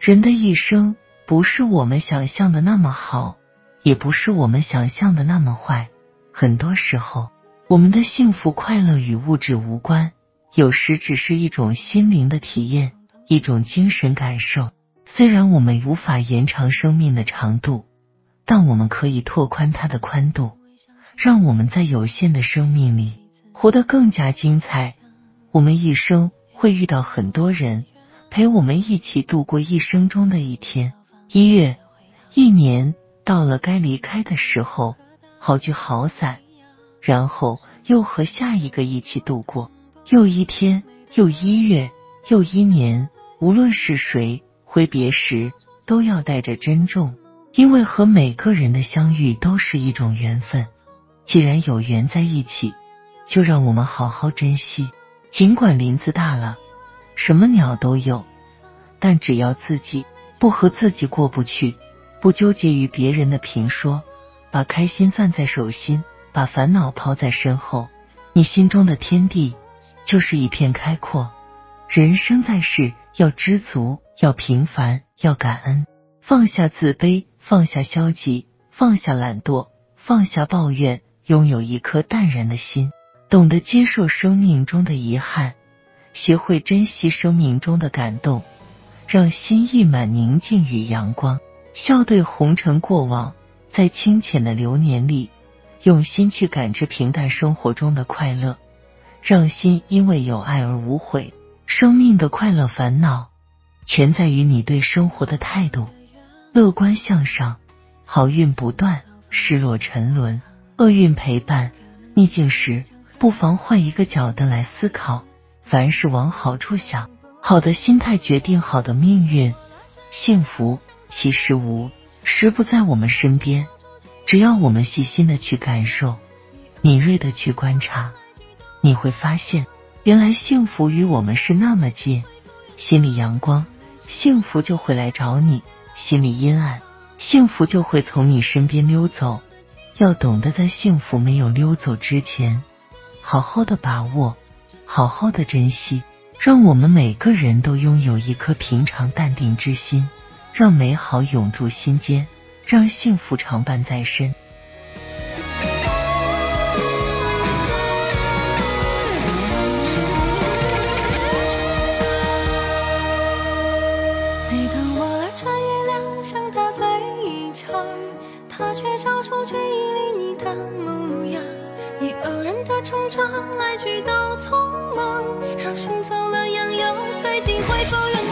人的一生不是我们想象的那么好，也不是我们想象的那么坏。很多时候，我们的幸福快乐与物质无关，有时只是一种心灵的体验，一种精神感受。虽然我们无法延长生命的长度，但我们可以拓宽它的宽度，让我们在有限的生命里活得更加精彩。我们一生会遇到很多人。陪我们一起度过一生中的一天、一月、一年，到了该离开的时候，好聚好散，然后又和下一个一起度过又一天、又一月、又一年。无论是谁，挥别时都要带着珍重，因为和每个人的相遇都是一种缘分。既然有缘在一起，就让我们好好珍惜。尽管林子大了。什么鸟都有，但只要自己不和自己过不去，不纠结于别人的评说，把开心攥在手心，把烦恼抛在身后，你心中的天地就是一片开阔。人生在世，要知足，要平凡，要感恩，放下自卑，放下消极，放下懒惰，放下抱怨，拥有一颗淡然的心，懂得接受生命中的遗憾。学会珍惜生命中的感动，让心溢满宁静与阳光，笑对红尘过往，在清浅的流年里，用心去感知平淡生活中的快乐，让心因为有爱而无悔。生命的快乐烦恼，全在于你对生活的态度。乐观向上，好运不断；失落沉沦，厄运陪伴。逆境时，不妨换一个角度来思考。凡事往好处想，好的心态决定好的命运。幸福其实无时不在我们身边，只要我们细心的去感受，敏锐的去观察，你会发现，原来幸福与我们是那么近。心里阳光，幸福就会来找你；心里阴暗，幸福就会从你身边溜走。要懂得在幸福没有溜走之前，好好的把握。好好的珍惜，让我们每个人都拥有一颗平常淡定之心，让美好永驻心间，让幸福常伴在身。记忆里你的模样。你偶然的冲撞，来去都匆忙，让心走了样，又随即恢复原。